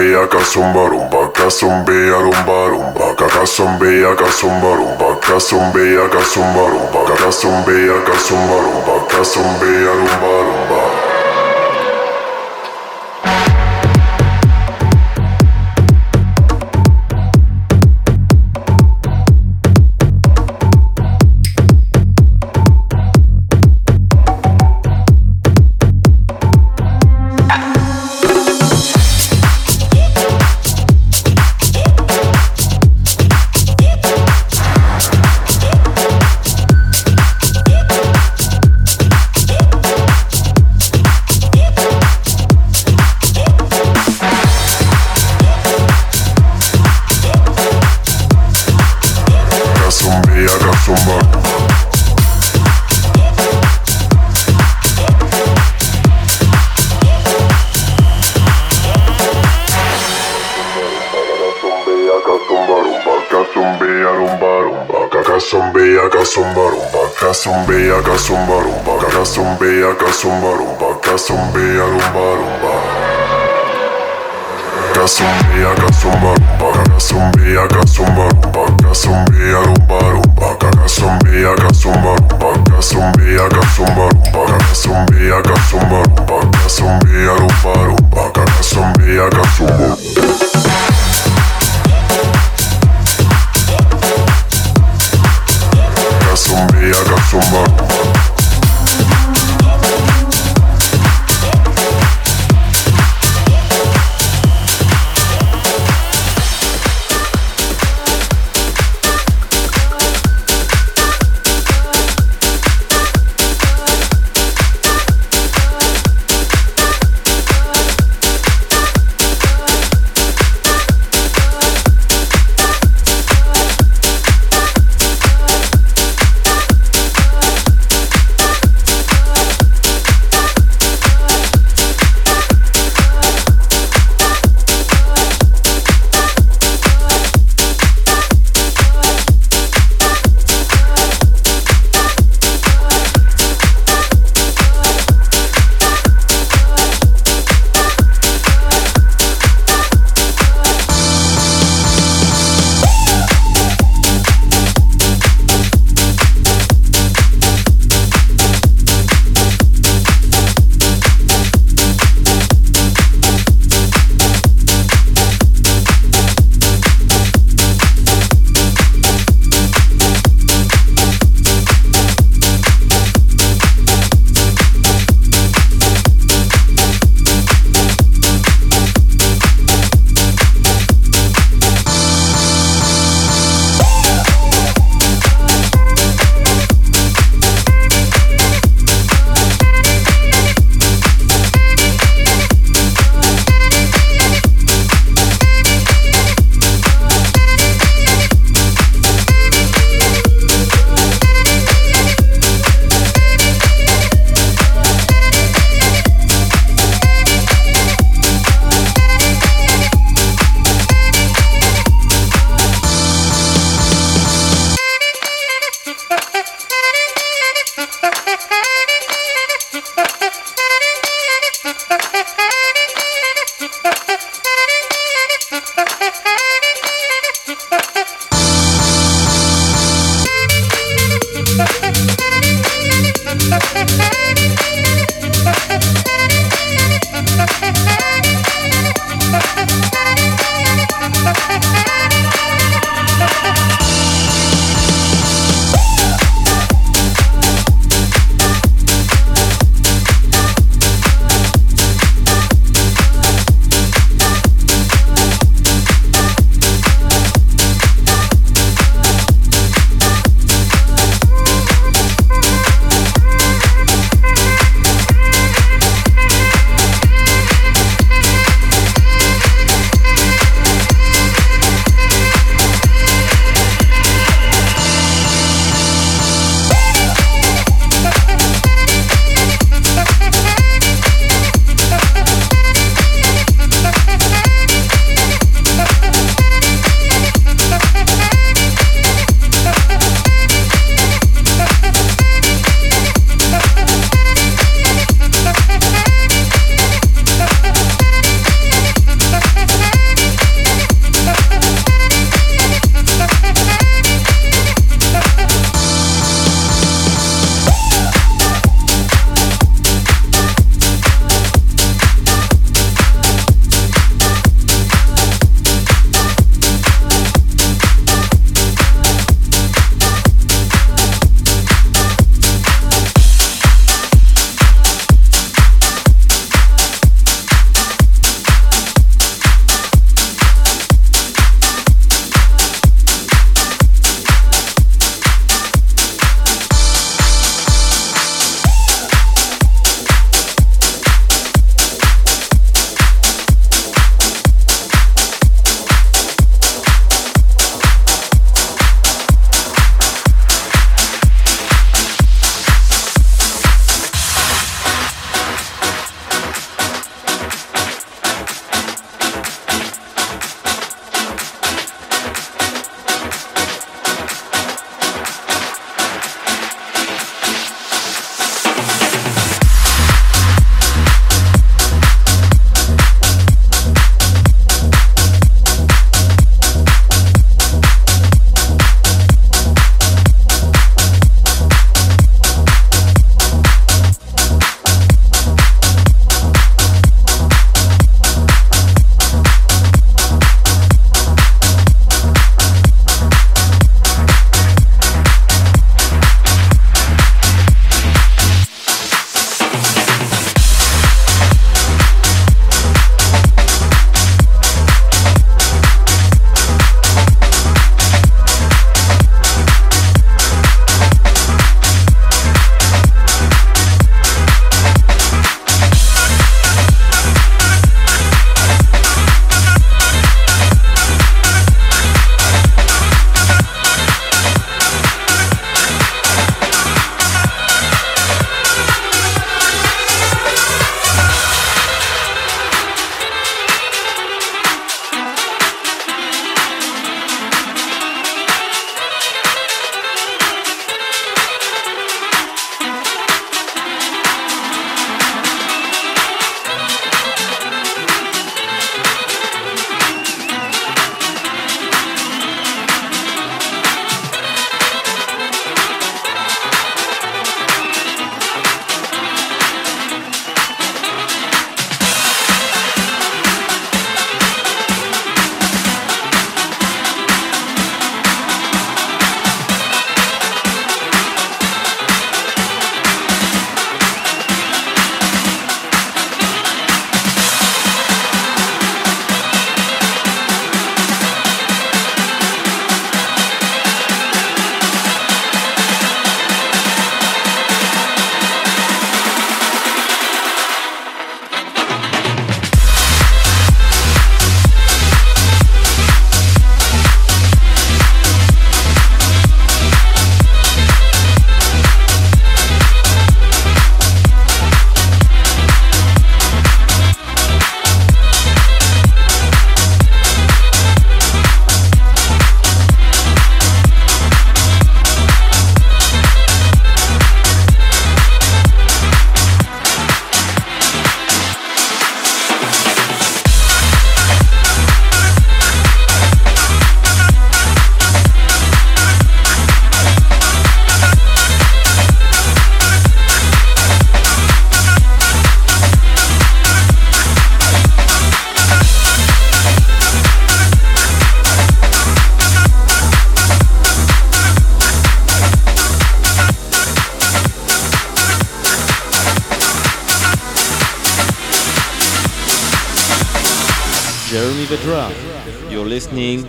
zumbeya kasumba rumba kasumbeya rumba rumba. Kasumbeya kasumba rumba kasumbeya kasumba rumba. Kasumbeya kasumba rumba kasumbeya rumba rumba. Musik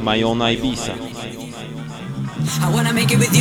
My Own Ibiza. I wanna make it with you.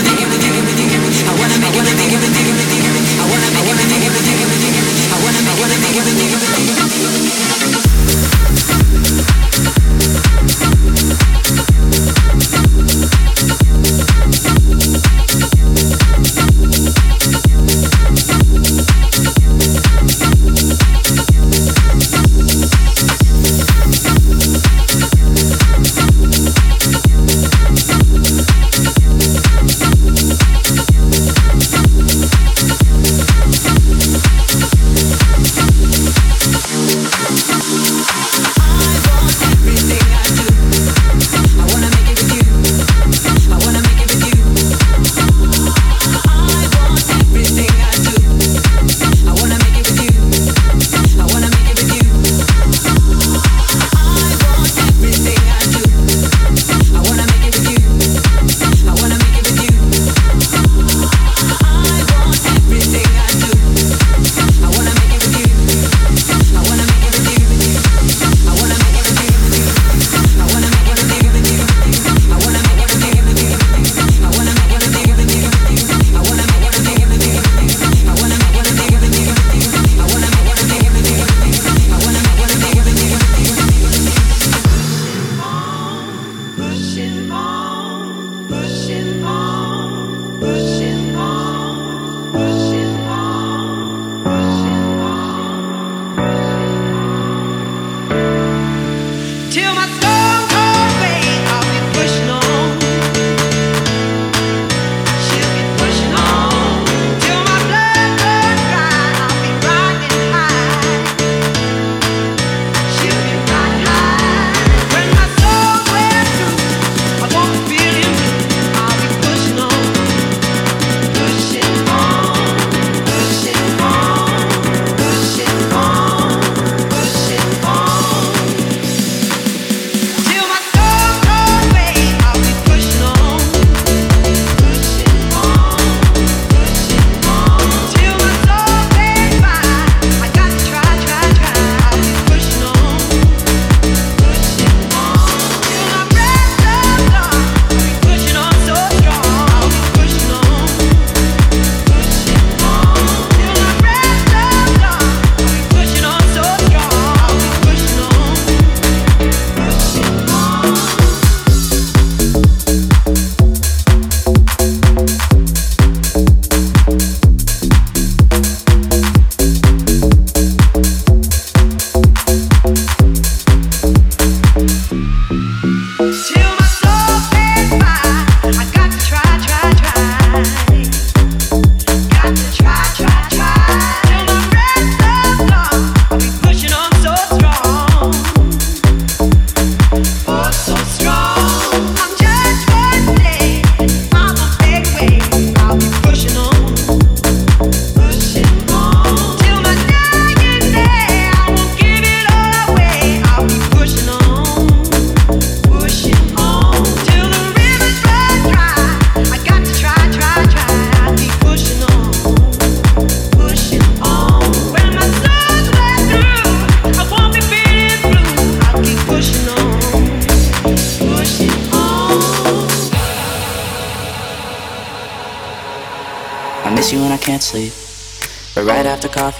I wanna make everything, everything, everything. I wanna make everything, everything, everything.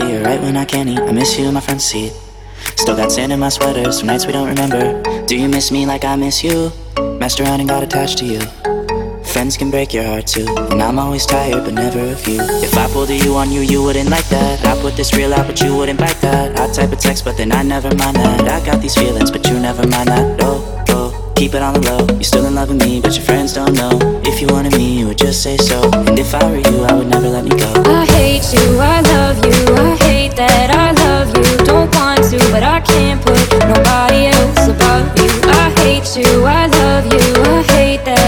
With you. I wanna make it with you. In my friend's seat. Still got sand in my sweaters from nights we don't remember. Do you miss me like I miss you? Messed around and got attached to you. Friends can break your heart too, and I'm always tired, but never of you. If I pulled a you on you, you wouldn't like that. I put this real out, but you wouldn't bite that. I type a text, but then I never mind that. I got these feelings, but you never mind that. Oh, keep it on the low. You're still in love with me, but your friends don't know. If you wanted me, you would just say so. And if I were you, I would never let me go. I hate you, I love you, I hate that I love you. Don't want to but I can't put nobody else above you. I hate you, I love you, I hate that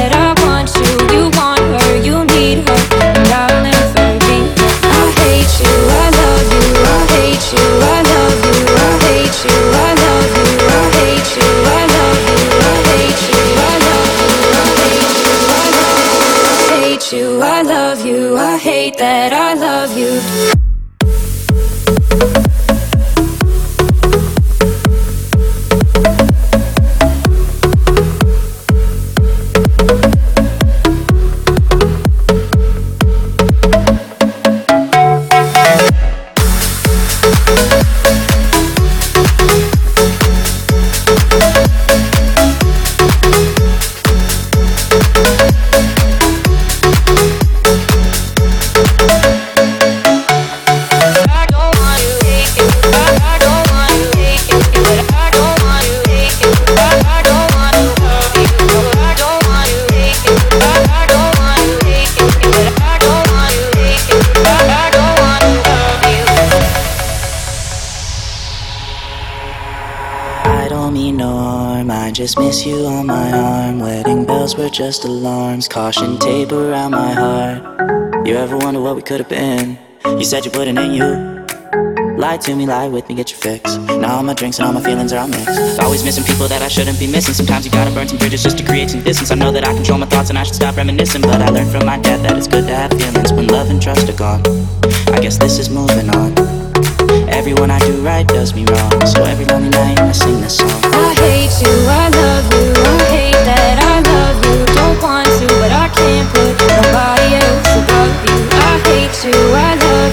just alarms. Caution tape around my heart. You ever wonder what we could have been? You said you wouldn't, and you lie to me, lie with me, get your fix. Now all my drinks and all my feelings are all mixed. Always missing people that I shouldn't be missing. Sometimes you gotta burn some bridges just to create some distance. I know that I control my thoughts and I should stop reminiscing. But I learned from my dad that it's good to have feelings when love and trust are gone. I guess this is moving on. Everyone I do right does me wrong. So every lonely night I sing this song. I hate you, I love you, I hate that I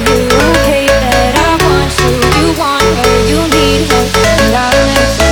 you. Hate that I want you. You want her, you need her, and I don't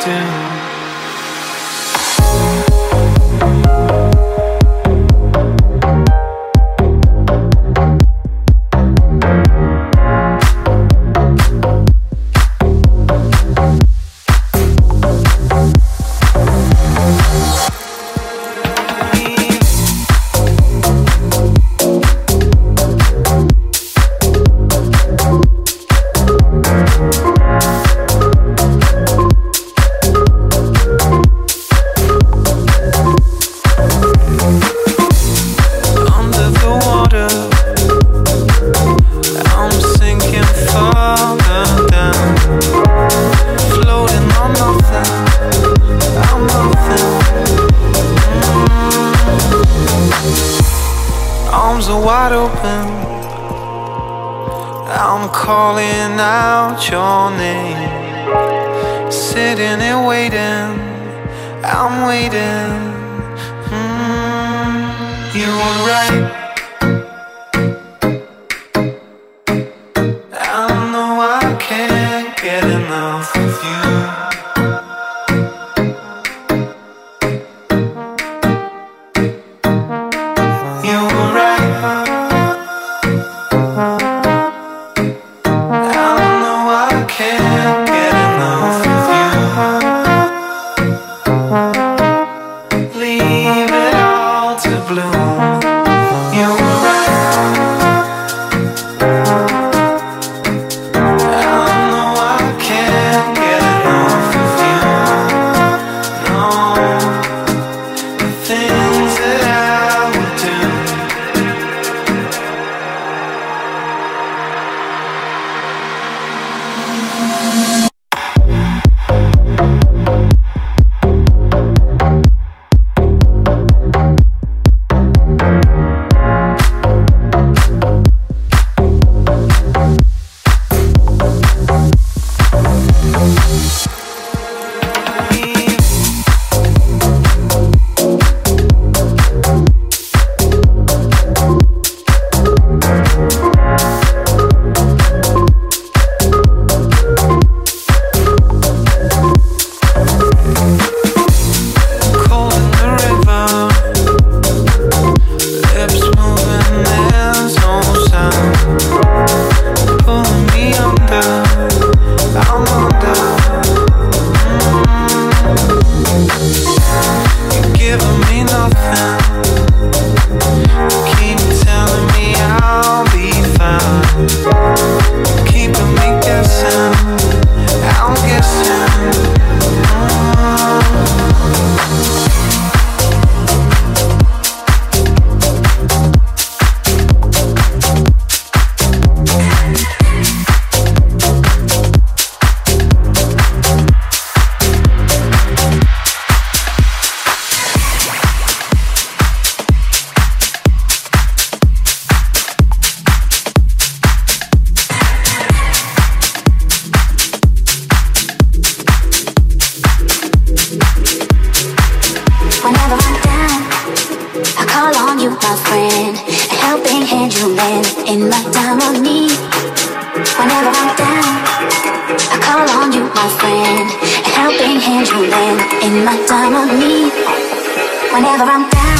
down friend, a helping hand you lend in my time of need. Whenever I'm down.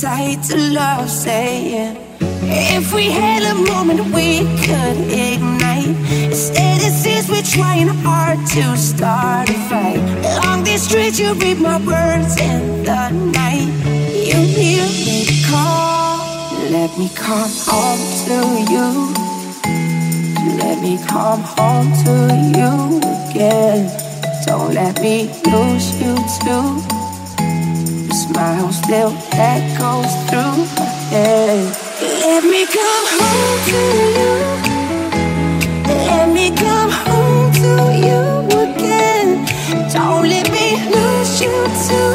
Tied to love, saying. If we had a moment we could ignite. Instead it seems we're trying hard to start a fight. Along these streets you read my words in the night. You hear me call Let me come home to you. Let me come home to you again. Don't let me lose you too smile still echoes through my head. Let me come home to you. Let me come home to you again. Don't let me lose you too.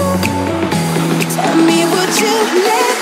Tell me what you left.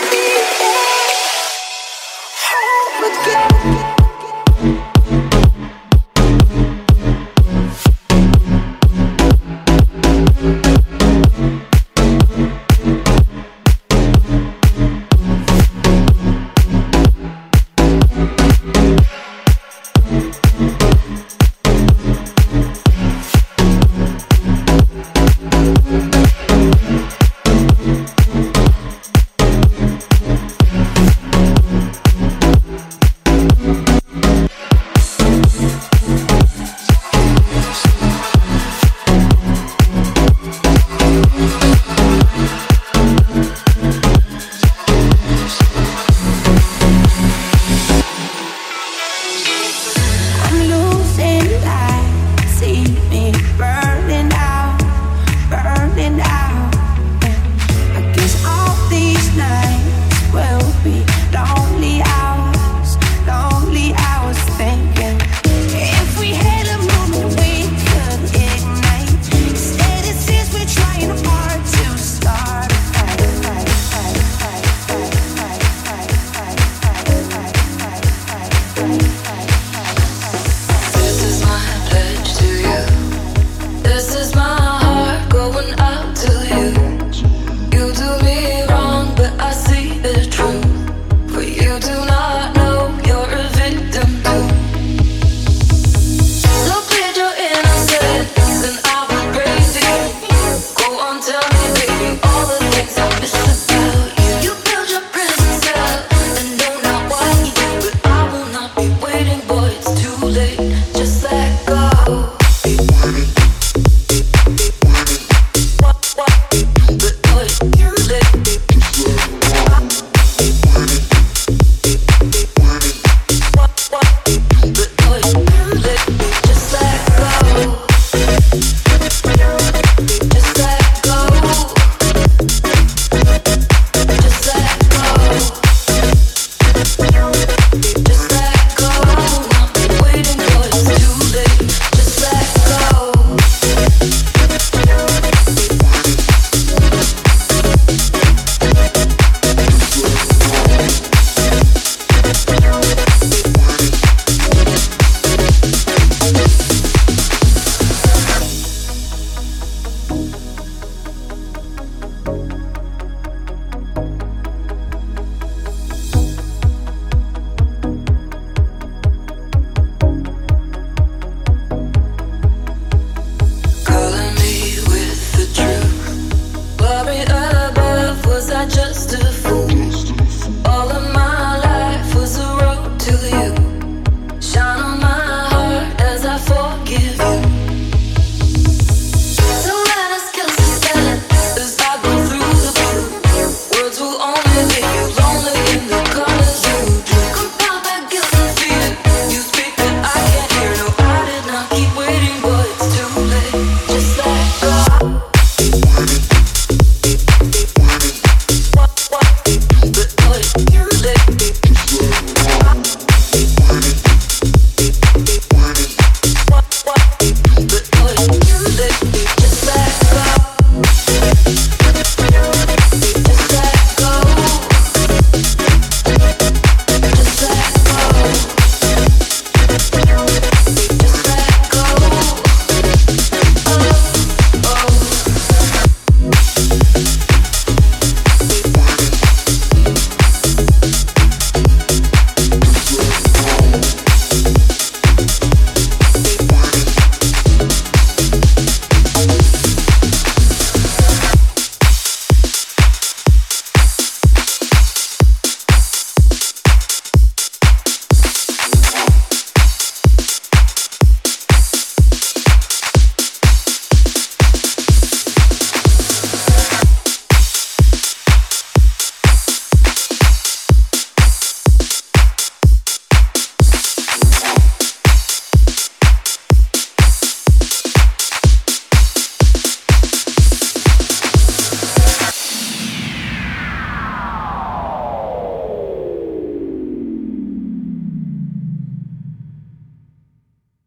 just a